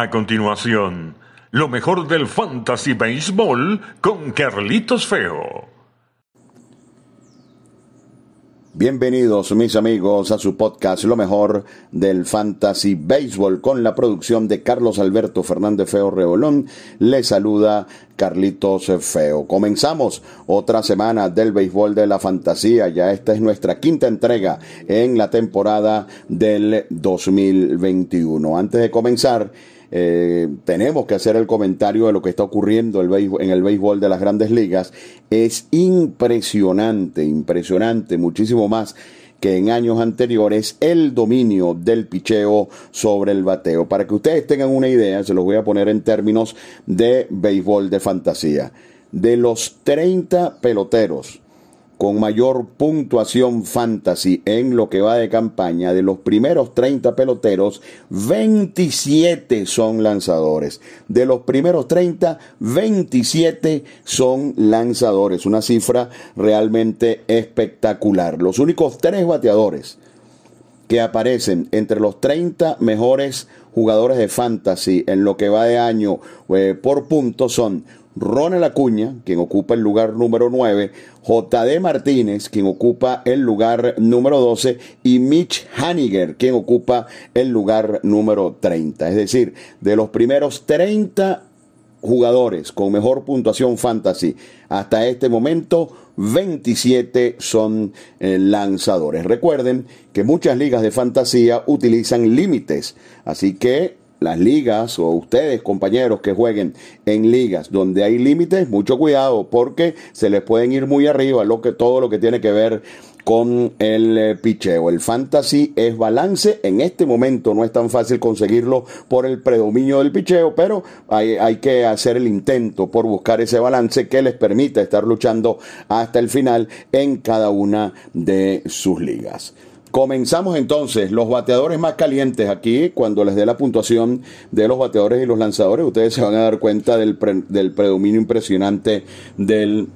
A continuación, lo mejor del Fantasy Baseball con Carlitos Feo. Bienvenidos mis amigos a su podcast Lo mejor del Fantasy Baseball con la producción de Carlos Alberto Fernández Feo Reolón. Le saluda Carlitos Feo. Comenzamos otra semana del béisbol de la fantasía. Ya esta es nuestra quinta entrega en la temporada del 2021. Antes de comenzar, eh, tenemos que hacer el comentario de lo que está ocurriendo en el béisbol de las grandes ligas. Es impresionante, impresionante, muchísimo más que en años anteriores el dominio del picheo sobre el bateo. Para que ustedes tengan una idea, se los voy a poner en términos de béisbol de fantasía. De los 30 peloteros con mayor puntuación fantasy en lo que va de campaña, de los primeros 30 peloteros, 27 son lanzadores. De los primeros 30, 27 son lanzadores. Una cifra realmente espectacular. Los únicos tres bateadores que aparecen entre los 30 mejores jugadores de fantasy en lo que va de año eh, por punto son Ronald Acuña, quien ocupa el lugar número 9, JD Martínez, quien ocupa el lugar número 12, y Mitch Haniger, quien ocupa el lugar número 30. Es decir, de los primeros 30 jugadores con mejor puntuación fantasy hasta este momento, 27 son eh, lanzadores. Recuerden que muchas ligas de fantasía utilizan límites, así que las ligas o ustedes compañeros que jueguen en ligas donde hay límites, mucho cuidado porque se les pueden ir muy arriba lo que todo lo que tiene que ver con el eh, picheo. El fantasy es balance. En este momento no es tan fácil conseguirlo por el predominio del picheo, pero hay, hay, que hacer el intento por buscar ese balance que les permita estar luchando hasta el final en cada una de sus ligas. Comenzamos entonces los bateadores más calientes aquí, cuando les dé la puntuación de los bateadores y los lanzadores, ustedes se van a dar cuenta del, del predominio impresionante del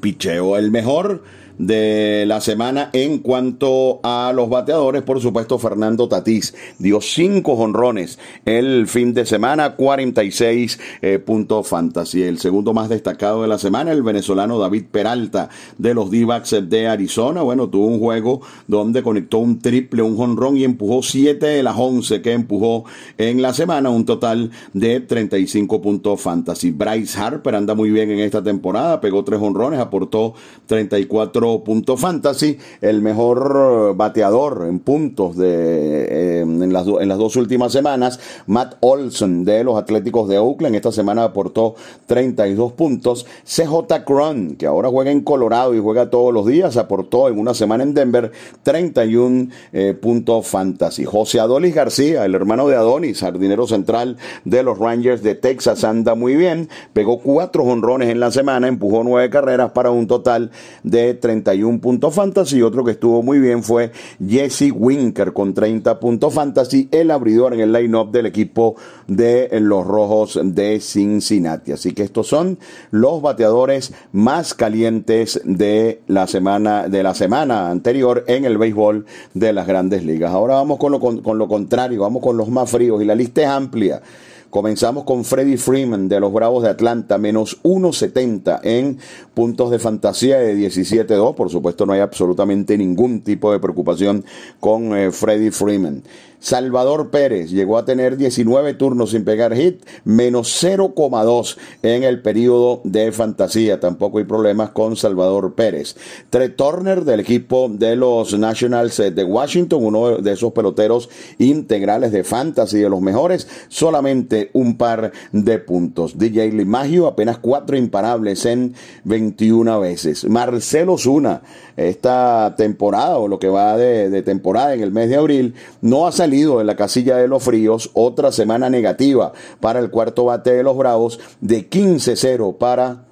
picheo. El mejor de la semana en cuanto a los bateadores. Por supuesto, Fernando Tatís dio cinco jonrones el fin de semana, 46 eh, puntos fantasy. El segundo más destacado de la semana, el venezolano David Peralta de los d de Arizona. Bueno, tuvo un juego donde conectó un triple, un jonrón y empujó siete de las once que empujó en la semana, un total de 35 puntos fantasy. Bryce Harper anda muy bien en esta temporada, pegó tres jonrones, aportó 34 punto fantasy, el mejor bateador en puntos de, eh, en, las en las dos últimas semanas, Matt Olson de los Atléticos de Oakland, esta semana aportó 32 puntos, CJ Cron, que ahora juega en Colorado y juega todos los días, aportó en una semana en Denver 31 eh, puntos fantasy. José Adolis García, el hermano de Adonis, jardinero central de los Rangers de Texas, anda muy bien, pegó cuatro honrones en la semana, empujó nueve carreras para un total de 30 31 puntos fantasy. Otro que estuvo muy bien fue Jesse Winker con 30 puntos fantasy, el abridor en el line-up del equipo de los Rojos de Cincinnati. Así que estos son los bateadores más calientes de la semana, de la semana anterior en el béisbol de las grandes ligas. Ahora vamos con lo, con lo contrario, vamos con los más fríos y la lista es amplia. Comenzamos con Freddie Freeman de los Bravos de Atlanta, menos 1.70 en puntos de fantasía de 17-2. Por supuesto, no hay absolutamente ningún tipo de preocupación con eh, Freddie Freeman. Salvador Pérez llegó a tener 19 turnos sin pegar hit, menos 0,2 en el periodo de fantasía. Tampoco hay problemas con Salvador Pérez. Tre Turner del equipo de los Nationals de Washington, uno de esos peloteros integrales de fantasy de los mejores, solamente un par de puntos. DJ Limagio apenas cuatro imparables en 21 veces. Marcelo Zuna esta temporada o lo que va de, temporada en el mes de abril, no ha salido de la casilla de los fríos. Otra semana negativa para el cuarto bate de los Bravos de 15-0 para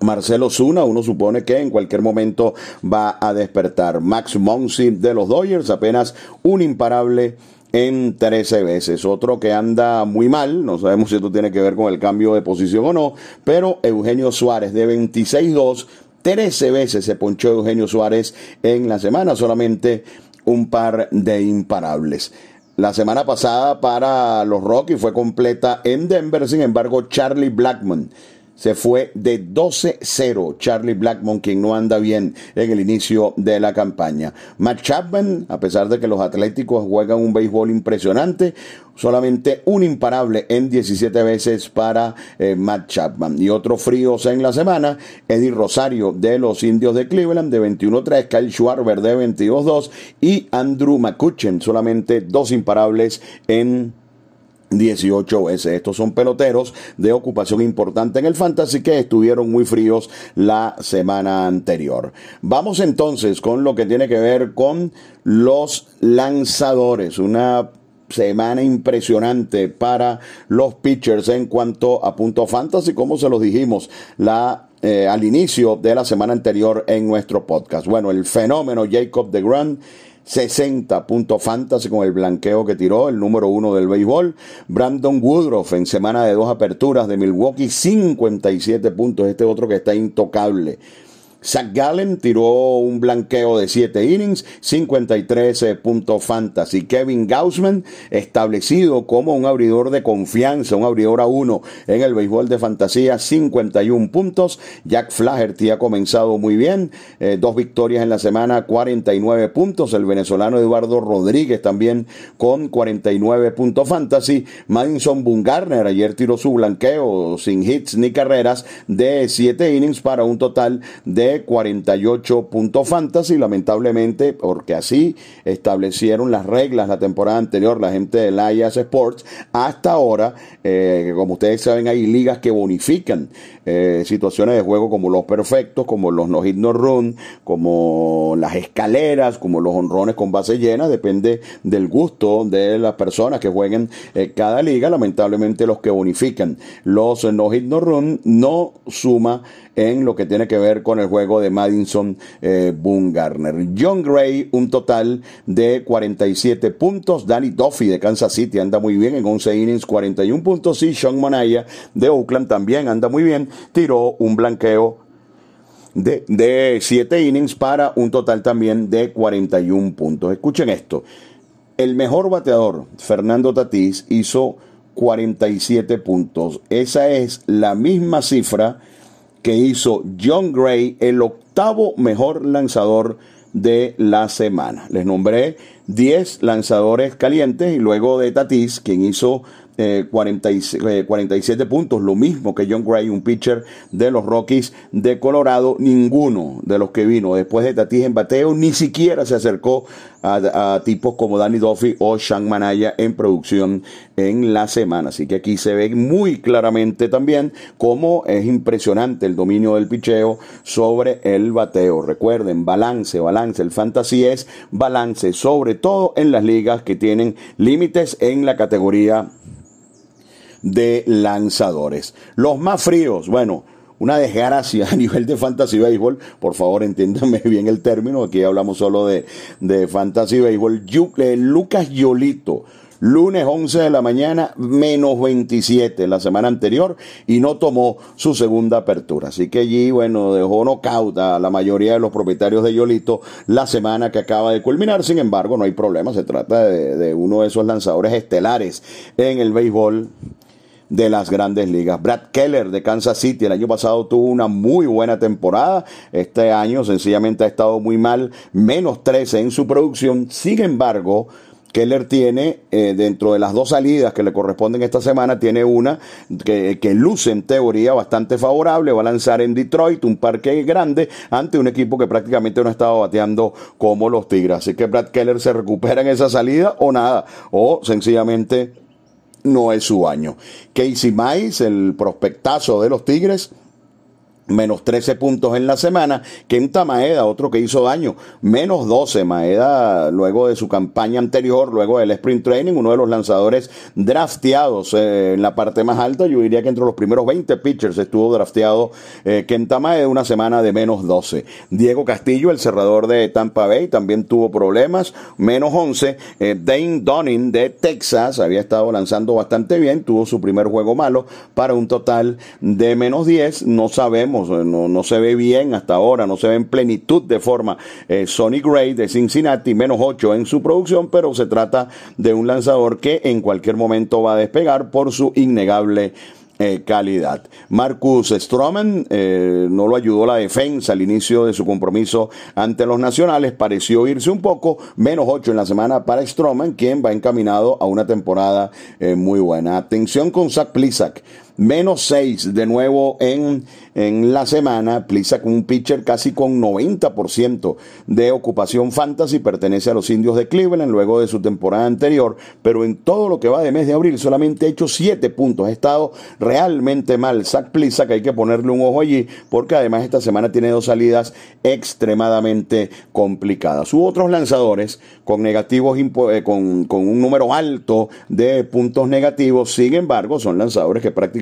Marcelo Zuna, uno supone que en cualquier momento va a despertar. Max Monsi de los Dodgers, apenas un imparable en 13 veces. Otro que anda muy mal, no sabemos si esto tiene que ver con el cambio de posición o no, pero Eugenio Suárez de 26-2 13 veces se ponchó Eugenio Suárez en la semana, solamente un par de imparables. La semana pasada para los Rockies fue completa en Denver, sin embargo, Charlie Blackman se fue de 12-0 Charlie Blackmon, quien no anda bien en el inicio de la campaña. Matt Chapman, a pesar de que los Atléticos juegan un béisbol impresionante, solamente un imparable en 17 veces para eh, Matt Chapman. Y otros fríos en la semana, Eddie Rosario de los Indios de Cleveland de 21-3, Kyle Schwarber de 22-2 y Andrew McCutcheon, solamente dos imparables en 18 veces. Estos son peloteros de ocupación importante en el fantasy que estuvieron muy fríos la semana anterior. Vamos entonces con lo que tiene que ver con los lanzadores. Una semana impresionante para los pitchers en cuanto a punto fantasy, como se los dijimos la eh, al inicio de la semana anterior en nuestro podcast. Bueno, el fenómeno Jacob de Grant 60 puntos fantasy con el blanqueo que tiró, el número uno del béisbol. Brandon Woodruff en semana de dos aperturas de Milwaukee, 57 puntos. Este otro que está intocable. Zach Gallen tiró un blanqueo de 7 innings, 53 puntos fantasy. Kevin Gaussman, establecido como un abridor de confianza, un abridor a uno en el béisbol de fantasía, 51 puntos. Jack Flaherty ha comenzado muy bien, eh, dos victorias en la semana, 49 puntos. El venezolano Eduardo Rodríguez también con 49 puntos fantasy. Madison Bungarner ayer tiró su blanqueo sin hits ni carreras de 7 innings para un total de 48 puntos fantasy, lamentablemente, porque así establecieron las reglas la temporada anterior la gente de Lias Sports. Hasta ahora, eh, como ustedes saben, hay ligas que bonifican eh, situaciones de juego como los perfectos, como los no hit no run, como las escaleras, como los honrones con base llena, depende del gusto de las personas que jueguen eh, cada liga. Lamentablemente, los que bonifican los no hit no run no suma en lo que tiene que ver con el juego de Madison eh. John Gray, un total de 47 puntos. Danny Duffy de Kansas City anda muy bien en 11 innings, 41 puntos. Y Sean Monaya de Oakland también anda muy bien. Tiró un blanqueo de, de 7 innings para un total también de 41 puntos. Escuchen esto. El mejor bateador, Fernando Tatís, hizo 47 puntos. Esa es la misma cifra que hizo John Gray, el octavo mejor lanzador de la semana. Les nombré 10 lanzadores calientes y luego de Tatis, quien hizo 47 eh, puntos, lo mismo que John Gray, un pitcher de los Rockies de Colorado. Ninguno de los que vino después de Tatis en bateo ni siquiera se acercó a, tipos como Danny Duffy o Sean Manaya en producción en la semana. Así que aquí se ve muy claramente también cómo es impresionante el dominio del picheo sobre el bateo. Recuerden, balance, balance. El fantasy es balance, sobre todo en las ligas que tienen límites en la categoría de lanzadores. Los más fríos, bueno, una desgracia a nivel de fantasy baseball. Por favor, entiéndame bien el término. Aquí hablamos solo de, de fantasy baseball. Eh, Lucas Yolito. Lunes 11 de la mañana, menos 27 la semana anterior y no tomó su segunda apertura. Así que allí, bueno, dejó knockout a la mayoría de los propietarios de Yolito la semana que acaba de culminar. Sin embargo, no hay problema. Se trata de, de uno de esos lanzadores estelares en el béisbol de las grandes ligas. Brad Keller de Kansas City el año pasado tuvo una muy buena temporada. Este año sencillamente ha estado muy mal, menos 13 en su producción. Sin embargo, Keller tiene, eh, dentro de las dos salidas que le corresponden esta semana, tiene una que, que, luce en teoría bastante favorable. Va a lanzar en Detroit, un parque grande, ante un equipo que prácticamente no estaba bateando como los Tigres. Así que Brad Keller se recupera en esa salida o nada, o sencillamente no es su año. Casey Mize, el prospectazo de los Tigres, menos 13 puntos en la semana. Kenta Maeda, otro que hizo daño, menos 12. Maeda, luego de su campaña anterior, luego del sprint training, uno de los lanzadores drafteados eh, en la parte más alta. Yo diría que entre los primeros 20 pitchers estuvo drafteado eh, Kenta Maeda, una semana de menos 12. Diego Castillo, el cerrador de Tampa Bay, también tuvo problemas, menos 11. Eh, Dane Dunning de Texas había estado lanzando bastante bien, tuvo su primer juego malo para un total de menos 10. No sabemos vemos, no, se ve bien hasta ahora, no se ve en plenitud de forma. Eh, Sonny Gray de Cincinnati, menos 8 en su producción, pero se trata de un lanzador que en cualquier momento va a despegar por su innegable eh, calidad. Marcus Stroman eh, no lo ayudó la defensa al inicio de su compromiso ante los nacionales, pareció irse un poco, menos 8 en la semana para Stroman, quien va encaminado a una temporada eh, muy buena. Atención con Zach Plisak menos 6 de nuevo en, en la semana. Plisak, un pitcher casi con 90% de ocupación fantasy, pertenece a los indios de Cleveland luego de su temporada anterior, pero en todo lo que va de mes de abril solamente ha hecho 7 puntos. Ha estado realmente mal. Zach Plisak, hay que ponerle un ojo allí, porque además esta semana tiene dos salidas extremadamente complicadas. Hubo otros lanzadores con negativos, eh, con, con un número alto de puntos negativos, sin embargo, son lanzadores que prácticamente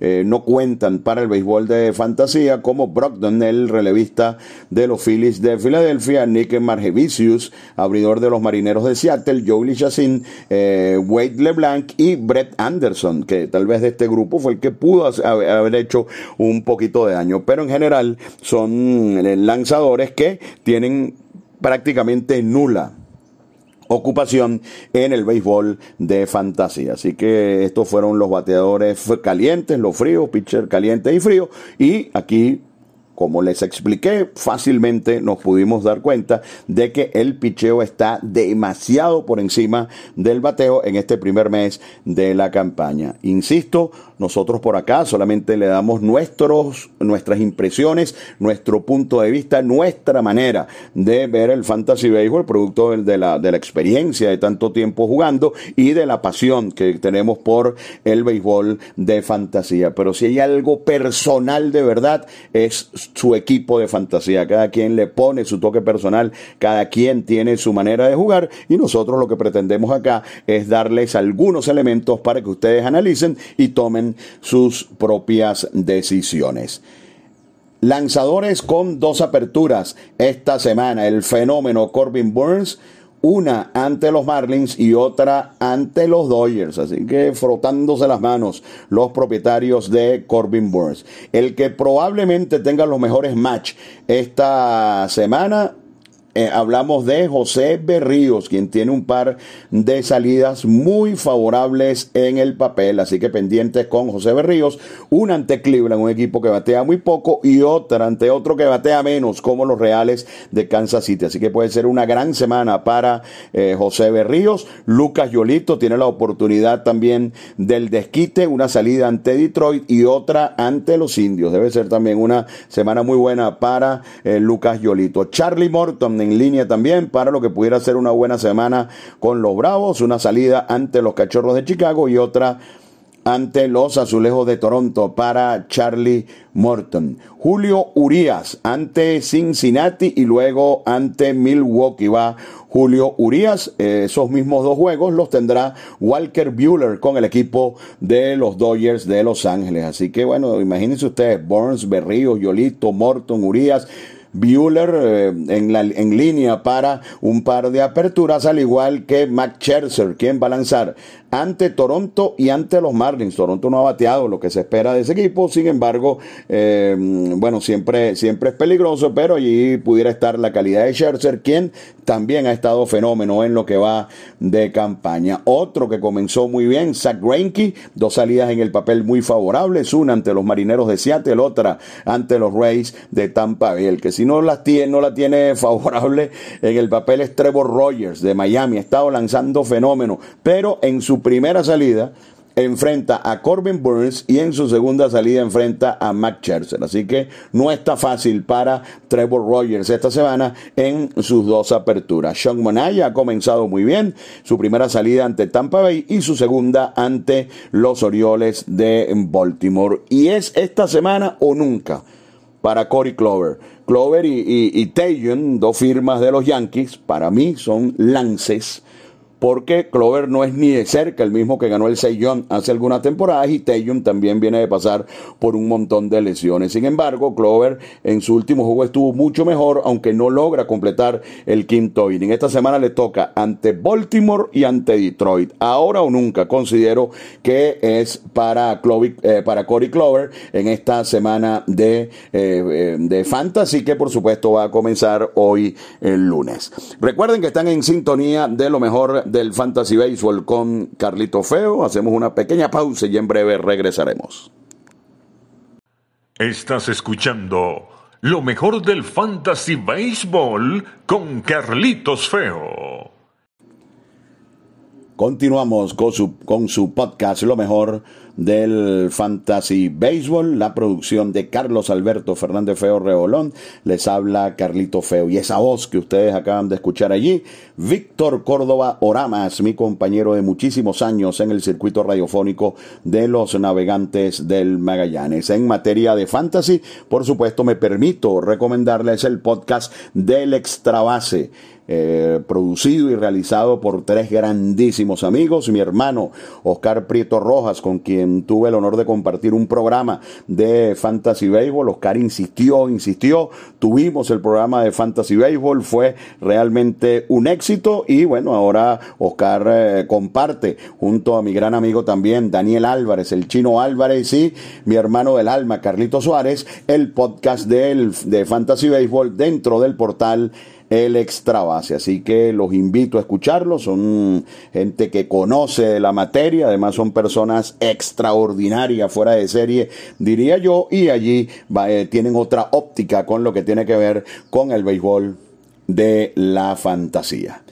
eh, no cuentan para el béisbol de fantasía, como Brogdon, el relevista de los Phillies de Filadelfia, Nick Margevicius, abridor de los Marineros de Seattle, Joey Chassin, eh, Wade LeBlanc y Brett Anderson, que tal vez de este grupo fue el que pudo haber hecho un poquito de daño, pero en general son eh, lanzadores que tienen prácticamente nula ocupación en el béisbol de fantasía. Así que estos fueron los bateadores calientes, los fríos, pitcher caliente y frío. Y aquí como les expliqué, fácilmente nos pudimos dar cuenta de que el picheo está demasiado por encima del bateo en este primer mes de la campaña. Insisto, nosotros por acá solamente le damos nuestros, nuestras impresiones, nuestro punto de vista, nuestra manera de ver el fantasy baseball, producto de la, experiencia de tanto tiempo jugando y de la pasión que tenemos por el béisbol de fantasía. Pero si hay algo personal de verdad, es su equipo de fantasía. Cada quien le pone su toque personal, cada quien tiene su manera de jugar y nosotros lo que pretendemos acá es darles algunos elementos para que ustedes analicen y tomen sus propias decisiones. Lanzadores con dos aperturas esta semana. El fenómeno Corbin Burns, una ante los Marlins y otra ante los Dodgers. Así que frotándose las manos los propietarios de Corbin Burns. El que probablemente tenga los mejores match esta semana eh, hablamos de José Berríos, quien tiene un par de salidas muy favorables en el papel, así que pendientes con José Berríos, una ante Cleveland, un equipo que batea muy poco, y otra ante otro que batea menos, como los Reales de Kansas City. Así que puede ser una gran semana para eh, José Berríos. Lucas Yolito tiene la oportunidad también del desquite, una salida ante Detroit y otra ante los indios. Debe ser también una semana muy buena para eh, Lucas Yolito. Charlie Morton en línea también para lo que pudiera ser una buena semana con los Bravos, una salida ante los Cachorros de Chicago y otra ante los Azulejos de Toronto para Charlie Morton. Julio Urias ante Cincinnati y luego ante Milwaukee va Julio Urias. esos mismos dos juegos los tendrá Walker Bueller con el equipo de los Dodgers de Los Ángeles. Así que bueno, imagínense ustedes, Burns, Berríos, Yolito, Morton, Urias Bueller eh, en, la, en línea para un par de aperturas, al igual que Mac Scherzer, quien va a lanzar ante Toronto y ante los Marlins. Toronto no ha bateado lo que se espera de ese equipo, sin embargo, eh, bueno, siempre, siempre es peligroso, pero allí pudiera estar la calidad de Scherzer, quien también ha estado fenómeno en lo que va de campaña. Otro que comenzó muy bien, Zach Greinke, dos salidas en el papel muy favorables, una ante los Marineros de Seattle, otra ante los Rays de Tampa Bay. El que si no la tiene, no la tiene favorable en el papel es Trevor Rogers de Miami, ha estado lanzando fenómeno, pero en su primera salida enfrenta a Corbin Burns y en su segunda salida enfrenta a Matt Scherzer. Así que no está fácil para Trevor Rogers esta semana en sus dos aperturas. Sean Monaya ha comenzado muy bien su primera salida ante Tampa Bay y su segunda ante los Orioles de Baltimore. Y es esta semana o nunca para Corey Clover. Clover y, y, dos firmas de los Yankees, para mí son lances porque Clover no es ni de cerca el mismo que ganó el Seiyon hace algunas temporadas y Taeyun también viene de pasar por un montón de lesiones. Sin embargo, Clover en su último juego estuvo mucho mejor, aunque no logra completar el quinto inning. Esta semana le toca ante Baltimore y ante Detroit. Ahora o nunca considero que es para, eh, para Corey Clover en esta semana de, eh, eh, de Fantasy que por supuesto va a comenzar hoy el lunes. Recuerden que están en sintonía de lo mejor del Fantasy Baseball con Carlito Feo. Hacemos una pequeña pausa y en breve regresaremos. Estás escuchando lo mejor del Fantasy Baseball con Carlitos Feo. Continuamos con su, con su podcast Lo mejor del Fantasy Baseball, la producción de Carlos Alberto Fernández Feo Reolón. Les habla Carlito Feo. Y esa voz que ustedes acaban de escuchar allí, Víctor Córdoba Oramas, mi compañero de muchísimos años en el circuito radiofónico de los navegantes del Magallanes. En materia de fantasy, por supuesto, me permito recomendarles el podcast del Extrabase eh, producido y realizado por tres grandísimos amigos. Mi hermano Oscar Prieto Rojas, con quien tuve el honor de compartir un programa de Fantasy Baseball. Oscar insistió, insistió. Tuvimos el programa de Fantasy Baseball, fue realmente un éxito. Y bueno, ahora Oscar eh, comparte junto a mi gran amigo también, Daniel Álvarez, el chino Álvarez y mi hermano del alma, Carlito Suárez, el podcast del, de Fantasy Baseball dentro del portal el extra base. Así que los invito a escucharlo. Son gente que conoce la materia, además son personas extraordinarias, fuera de serie, diría yo, y allí eh, tienen otra óptica con lo que tiene que ver con el béisbol de la fantasía.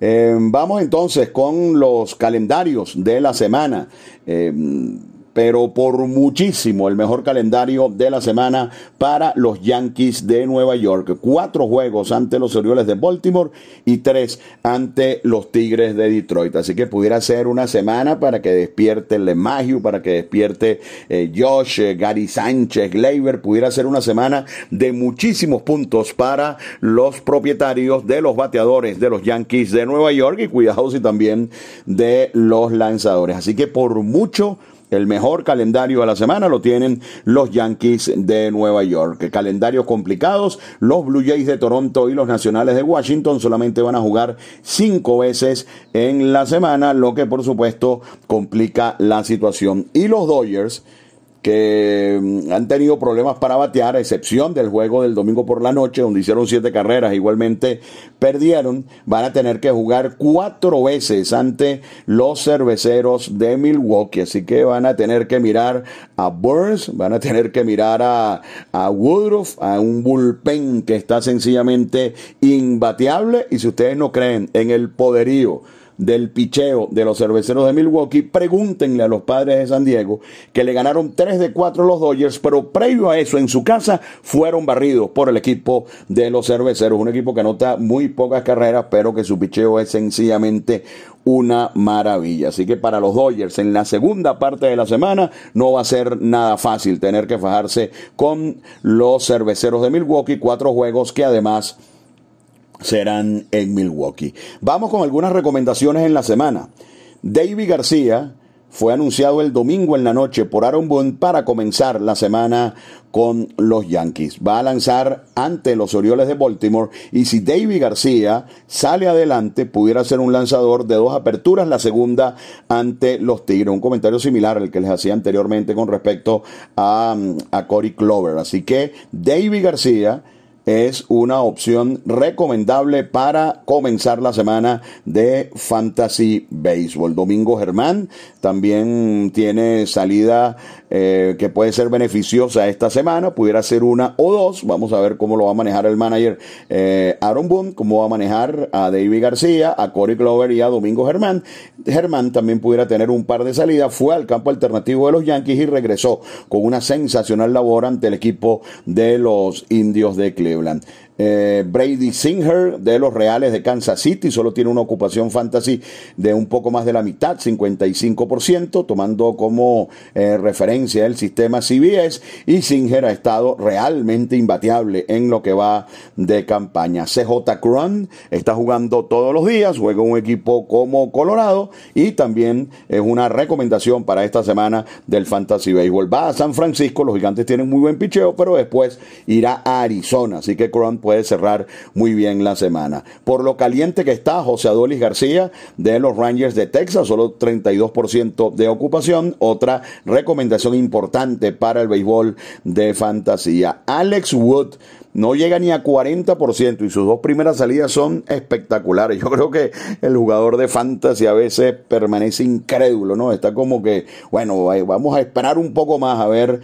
Eh, vamos entonces con los calendarios de la semana. Eh, pero por muchísimo el mejor calendario de la semana para los Yankees de Nueva York. Cuatro juegos ante los Orioles de Baltimore y tres ante los Tigres de Detroit. Así que pudiera ser una semana para que despierte Lemagio, para que despierte eh, Josh, eh, Gary Sánchez, Gleyber. Pudiera ser una semana de muchísimos puntos para los propietarios de los bateadores de los Yankees de Nueva York y cuidados y también de los lanzadores. Así que por mucho el mejor calendario de la semana lo tienen los Yankees de Nueva York. Calendarios complicados. Los Blue Jays de Toronto y los Nacionales de Washington solamente van a jugar cinco veces en la semana, lo que por supuesto complica la situación. Y los Dodgers que mm, han tenido problemas para batear, a excepción del juego del domingo por la noche, donde hicieron siete carreras, igualmente perdieron, van a tener que jugar cuatro veces ante los cerveceros de Milwaukee. Así que van a tener que mirar a Burns, van a tener que mirar a, a Woodruff, a un bullpen que está sencillamente imbateable. Y si ustedes no creen en el poderío, del picheo de los cerveceros de Milwaukee, pregúntenle a los padres de San Diego que le ganaron 3 de 4 los Dodgers, pero previo a eso en su casa fueron barridos por el equipo de los cerveceros, un equipo que anota muy pocas carreras, pero que su picheo es sencillamente una maravilla. Así que para los Dodgers en la segunda parte de la semana no va a ser nada fácil tener que fajarse con los cerveceros de Milwaukee, cuatro juegos que además serán en Milwaukee. Vamos con algunas recomendaciones en la semana. David García fue anunciado el domingo en la noche por Aaron Boone para comenzar la semana con los Yankees. Va a lanzar ante los Orioles de Baltimore y si David García sale adelante, pudiera ser un lanzador de dos aperturas, la segunda ante los Tigres. Un comentario similar al que les hacía anteriormente con respecto a, a Corey Clover. Así que David García es una opción recomendable para comenzar la semana de Fantasy Baseball. Domingo Germán también tiene salida eh, que puede ser beneficiosa esta semana, pudiera ser una o dos. Vamos a ver cómo lo va a manejar el manager eh, Aaron Boone, cómo va a manejar a David García, a Corey Clover y a Domingo Germán. Germán también pudiera tener un par de salidas, fue al campo alternativo de los Yankees y regresó con una sensacional labor ante el equipo de los indios de Cleveland. Legoland eh, Brady Singer de los Reales de Kansas City, solo tiene una ocupación fantasy de un poco más de la mitad, 55%, tomando como eh, referencia el sistema CBS y Singer ha estado realmente imbateable en lo que va de campaña. CJ Cron está jugando todos los días, juega un equipo como Colorado y también es una recomendación para esta semana del Fantasy Baseball. Va a San Francisco, los gigantes tienen muy buen picheo, pero después irá a Arizona, así que Cron puede cerrar muy bien la semana. Por lo caliente que está José Adolis García de los Rangers de Texas, solo 32% de ocupación. Otra recomendación importante para el béisbol de fantasía. Alex Wood no llega ni a 40% y sus dos primeras salidas son espectaculares. Yo creo que el jugador de fantasy a veces permanece incrédulo, ¿no? Está como que, bueno, vamos a esperar un poco más a ver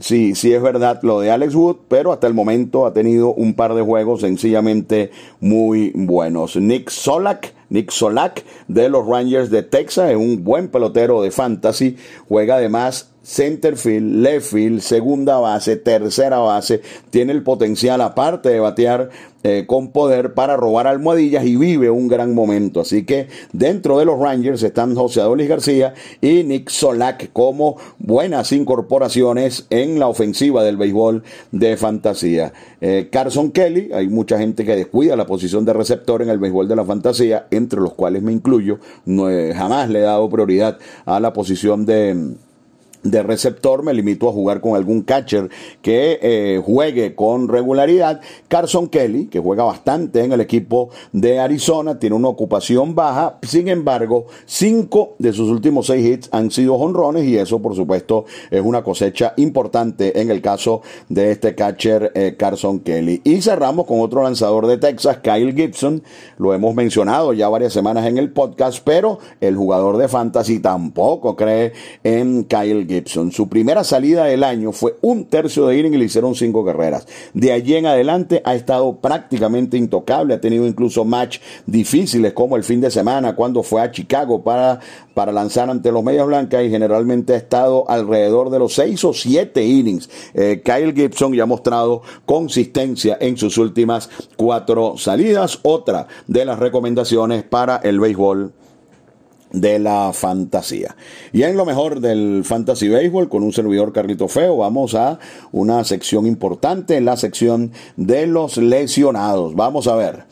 sí, sí es verdad lo de Alex Wood, pero hasta el momento ha tenido un par de juegos sencillamente muy buenos. Nick Solak. Nick Solak de los Rangers de Texas es un buen pelotero de fantasy, juega además centerfield, left field, segunda base, tercera base, tiene el potencial aparte de batear eh, con poder para robar almohadillas y vive un gran momento. Así que dentro de los Rangers están José Adolis García y Nick Solak como buenas incorporaciones en la ofensiva del béisbol de fantasía. Eh, Carson Kelly, hay mucha gente que descuida la posición de receptor en el béisbol de la fantasía, entre los cuales me incluyo. No, jamás le he dado prioridad a la posición de de receptor, me limito a jugar con algún catcher que eh, juegue con regularidad. Carson Kelly, que juega bastante en el equipo de Arizona, tiene una ocupación baja, sin embargo, cinco de sus últimos seis hits han sido honrones y eso, por supuesto, es una cosecha importante en el caso de este catcher eh, Carson Kelly. Y cerramos con otro lanzador de Texas, Kyle Gibson, lo hemos mencionado ya varias semanas en el podcast, pero el jugador de fantasy tampoco cree en Kyle Gibson. Su primera salida del año fue un tercio de inning y le hicieron cinco carreras. De allí en adelante ha estado prácticamente intocable, ha tenido incluso match difíciles como el fin de semana cuando fue a Chicago para, para lanzar ante los Medias Blancas y generalmente ha estado alrededor de los seis o siete innings. Eh, Kyle Gibson ya ha mostrado consistencia en sus últimas cuatro salidas. Otra de las recomendaciones para el béisbol de la fantasía. Y en lo mejor del Fantasy Baseball, con un servidor Carlito Feo, vamos a una sección importante, la sección de los lesionados. Vamos a ver.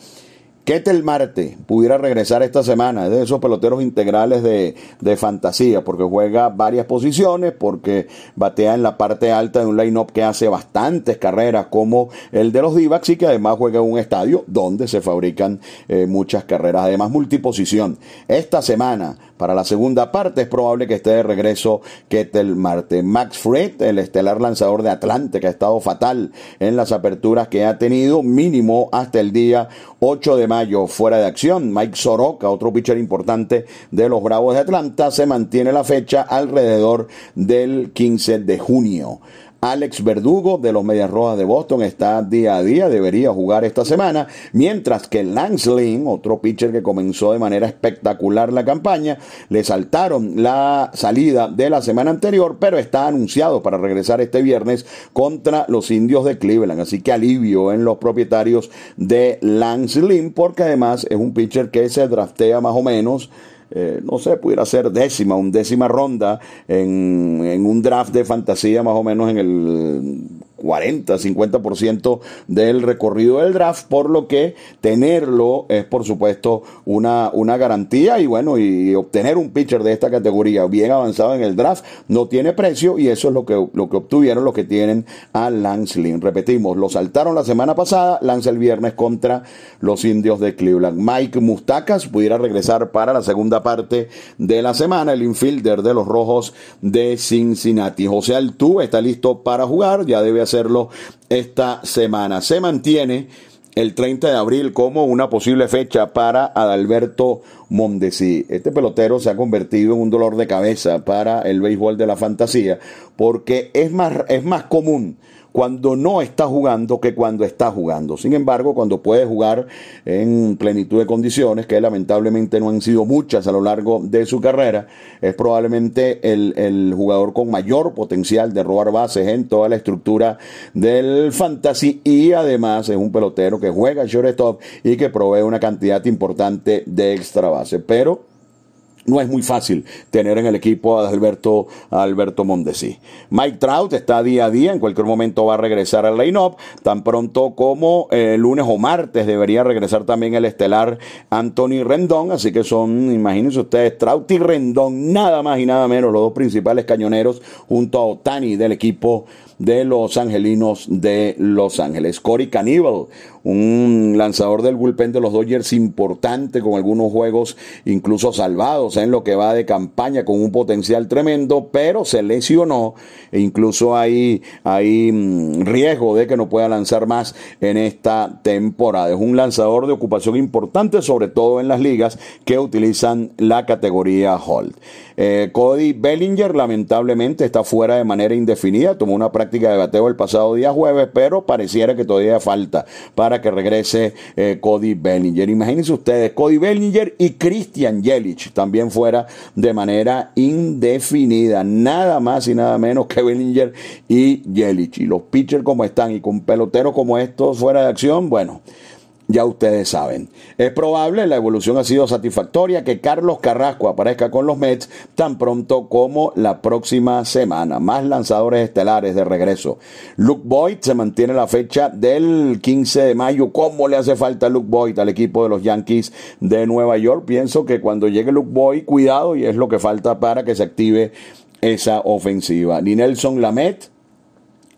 Ketel Marte pudiera regresar esta semana, de esos peloteros integrales de, de, fantasía, porque juega varias posiciones, porque batea en la parte alta de un line-up que hace bastantes carreras, como el de los Divacs, y que además juega en un estadio donde se fabrican eh, muchas carreras, además multiposición. Esta semana para la segunda parte es probable que esté de regreso Ketel Marte. Max Fried, el estelar lanzador de Atlante, que ha estado fatal en las aperturas que ha tenido, mínimo hasta el día 8 de mayo fuera de acción. Mike Soroka, otro pitcher importante de los Bravos de Atlanta, se mantiene la fecha alrededor del 15 de junio. Alex Verdugo de los Medias Rojas de Boston está día a día, debería jugar esta semana, mientras que Lance Lynn, otro pitcher que comenzó de manera espectacular la campaña, le saltaron la salida de la semana anterior, pero está anunciado para regresar este viernes contra los indios de Cleveland, así que alivio en los propietarios de Lance Lynn, porque además es un pitcher que se draftea más o menos eh, no sé, pudiera ser décima, un décima ronda en, en un draft de fantasía más o menos en el 40, 50% del recorrido del draft, por lo que tenerlo es por supuesto una, una garantía y bueno, y obtener un pitcher de esta categoría bien avanzado en el draft no tiene precio y eso es lo que, lo que obtuvieron los que tienen a Lance Lynn. Repetimos, lo saltaron la semana pasada, lanza el viernes contra los indios de Cleveland. Mike Mustacas pudiera regresar para la segunda parte de la semana, el infielder de los rojos de Cincinnati. José Altú está listo para jugar, ya debe esta semana. Se mantiene el 30 de abril como una posible fecha para Adalberto Mondesi. Este pelotero se ha convertido en un dolor de cabeza para el béisbol de la fantasía porque es más, es más común cuando no está jugando que cuando está jugando. Sin embargo, cuando puede jugar en plenitud de condiciones, que lamentablemente no han sido muchas a lo largo de su carrera, es probablemente el, el jugador con mayor potencial de robar bases en toda la estructura del fantasy y además es un pelotero que juega shortstop y que provee una cantidad importante de extra bases. Pero no es muy fácil tener en el equipo a Alberto, Alberto Mondesi. Mike Trout está día a día, en cualquier momento va a regresar al line-up, tan pronto como eh, lunes o martes debería regresar también el estelar Anthony Rendón, así que son, imagínense ustedes, Trout y Rendón, nada más y nada menos, los dos principales cañoneros junto a Otani del equipo de los angelinos de Los Ángeles. Corey Cannibal, un lanzador del bullpen de los Dodgers importante con algunos juegos incluso salvados en lo que va de campaña con un potencial tremendo, pero se lesionó e incluso hay, hay mm, riesgo de que no pueda lanzar más en esta temporada. Es un lanzador de ocupación importante, sobre todo en las ligas que utilizan la categoría Hold. Eh, Cody Bellinger lamentablemente está fuera de manera indefinida, tomó una práctica de bateo el pasado día jueves, pero pareciera que todavía falta para que regrese eh, Cody Bellinger. Imagínense ustedes, Cody Bellinger y Christian Yelich también fuera de manera indefinida, nada más y nada menos que Bellinger y Yelich. Y los pitchers como están y con peloteros como estos fuera de acción, bueno, ya ustedes saben. Es probable, la evolución ha sido satisfactoria, que Carlos Carrasco aparezca con los Mets tan pronto como la próxima semana. Más lanzadores estelares de regreso. Luke Boyd se mantiene la fecha del 15 de mayo. ¿Cómo le hace falta Luke Boyd al equipo de los Yankees de Nueva York? Pienso que cuando llegue Luke Boyd, cuidado, y es lo que falta para que se active esa ofensiva. Ni Nelson Lamet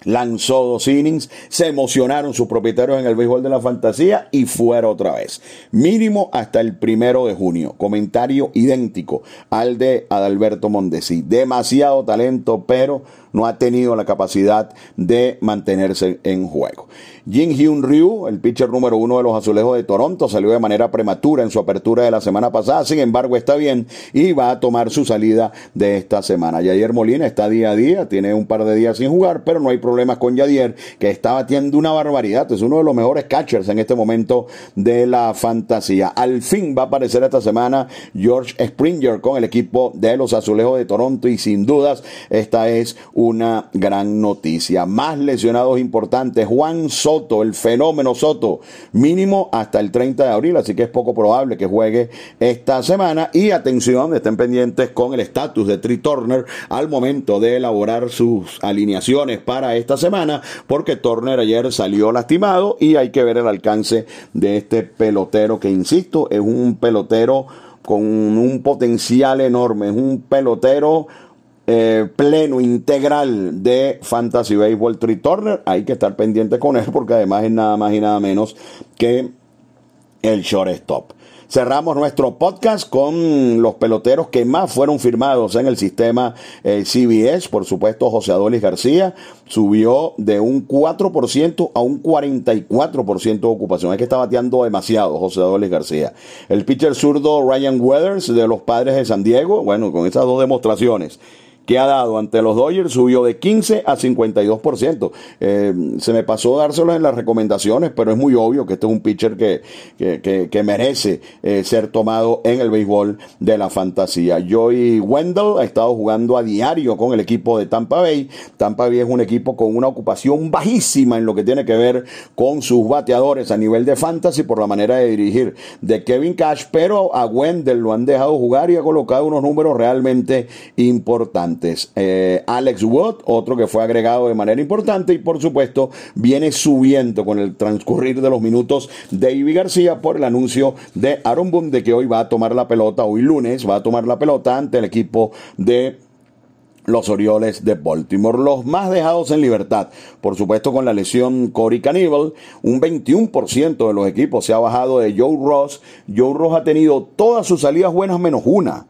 lanzó dos innings, se emocionaron sus propietarios en el béisbol de la fantasía y fuera otra vez. Mínimo hasta el primero de junio. Comentario idéntico al de Adalberto Mondesi. Demasiado talento, pero no ha tenido la capacidad de mantenerse en juego. Jin Hyun Ryu, el pitcher número uno de los azulejos de Toronto, salió de manera prematura en su apertura de la semana pasada, sin embargo está bien y va a tomar su salida de esta semana. Yadier Molina está día a día, tiene un par de días sin jugar, pero no hay problemas con Yadier, que está batiendo una barbaridad, es uno de los mejores catchers en este momento de la fantasía. Al fin va a aparecer esta semana George Springer con el equipo de los azulejos de Toronto y sin dudas esta es gran noticia. Más lesionados importantes, Juan Soto, el fenómeno Soto, mínimo hasta el 30 de abril, así que es poco probable que juegue esta semana. Y atención, estén pendientes con el estatus de Tri Turner al momento de elaborar sus alineaciones para esta semana, porque Turner ayer salió lastimado y hay que ver el alcance de este pelotero que, insisto, es un pelotero con un potencial enorme, es un pelotero eh, pleno, integral de Fantasy Baseball Tree Turner. Hay que estar pendiente con él porque además es nada más y nada menos que el shortstop. Cerramos nuestro podcast con los peloteros que más fueron firmados en el sistema eh, CBS. Por supuesto, José Adolis García subió de un 4% a un 44% de ocupación. Es que está bateando demasiado José Adolis García. El pitcher zurdo Ryan Weathers de los Padres de San Diego, bueno, con esas dos demostraciones que ha dado ante los Dodgers subió de 15 a 52%. Eh, se me pasó dárselos en las recomendaciones, pero es muy obvio que este es un pitcher que, que, merece eh, ser tomado en el béisbol de la fantasía. Joey Wendell ha estado jugando a diario con el equipo de Tampa Bay. Tampa Bay es un equipo con una ocupación bajísima en lo que tiene que ver con sus bateadores a nivel de fantasy por la manera de dirigir de Kevin Cash, pero a Wendell lo han dejado jugar y ha colocado unos números realmente importantes. Eh, Alex Wood, otro que fue agregado de manera importante y por supuesto viene subiendo con el transcurrir de los minutos David García por el anuncio de Aaron Boone de que hoy va a tomar la pelota, hoy lunes va a tomar la pelota ante el equipo de los Orioles de Baltimore. Los más dejados en libertad, por supuesto con la lesión Corey Cannibal, un 21% de los equipos se ha bajado de Joe Ross. Joe Ross ha tenido todas sus salidas buenas menos una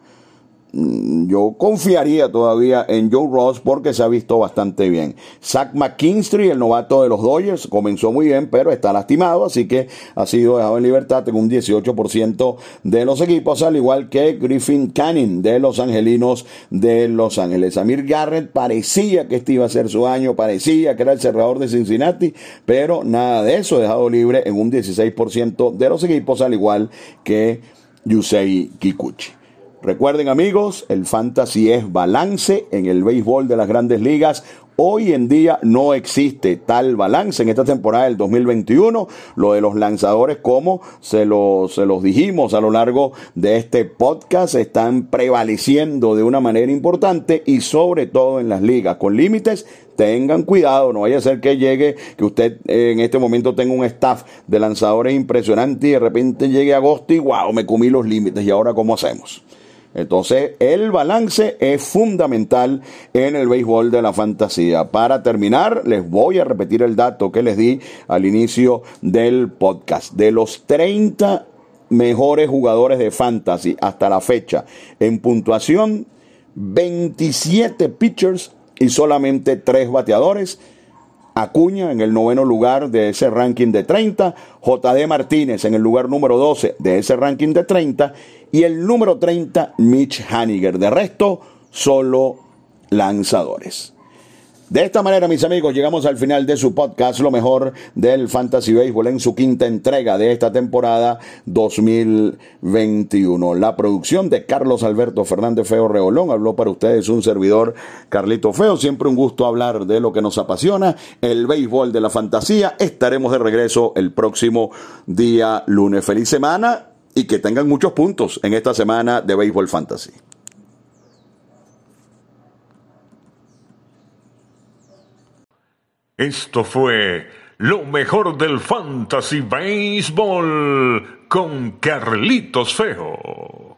yo confiaría todavía en Joe Ross porque se ha visto bastante bien. Zach McKinstry, el novato de los Dodgers, comenzó muy bien, pero está lastimado, así que ha sido dejado en libertad en un 18% de los equipos, al igual que Griffin Canning de los Angelinos de Los Ángeles. Amir Garrett parecía que este iba a ser su año, parecía que era el cerrador de Cincinnati, pero nada de eso, dejado libre en un 16% de los equipos, al igual que Yusei Kikuchi. Recuerden amigos, el fantasy es balance en el béisbol de las grandes ligas. Hoy en día no existe tal balance en esta temporada del 2021. Lo de los lanzadores, como se, se los dijimos a lo largo de este podcast, están prevaleciendo de una manera importante y sobre todo en las ligas con límites. Tengan cuidado, no vaya a ser que llegue, que usted en este momento tenga un staff de lanzadores impresionante y de repente llegue agosto y wow, me comí los límites. ¿Y ahora cómo hacemos? Entonces, el balance es fundamental en el béisbol de la fantasía. Para terminar, les voy a repetir el dato que les di al inicio del podcast. De los 30 mejores jugadores de fantasy hasta la fecha en puntuación, 27 pitchers y solamente 3 bateadores. Acuña en el noveno lugar de ese ranking de 30, JD Martínez en el lugar número 12 de ese ranking de 30 y el número 30, Mitch Haniger. De resto, solo lanzadores. De esta manera, mis amigos, llegamos al final de su podcast, lo mejor del Fantasy Baseball en su quinta entrega de esta temporada 2021. La producción de Carlos Alberto Fernández Feo Reolón habló para ustedes un servidor Carlito Feo. Siempre un gusto hablar de lo que nos apasiona, el béisbol de la fantasía. Estaremos de regreso el próximo día lunes. Feliz semana y que tengan muchos puntos en esta semana de Béisbol Fantasy. Esto fue lo mejor del Fantasy Béisbol con Carlitos Feo.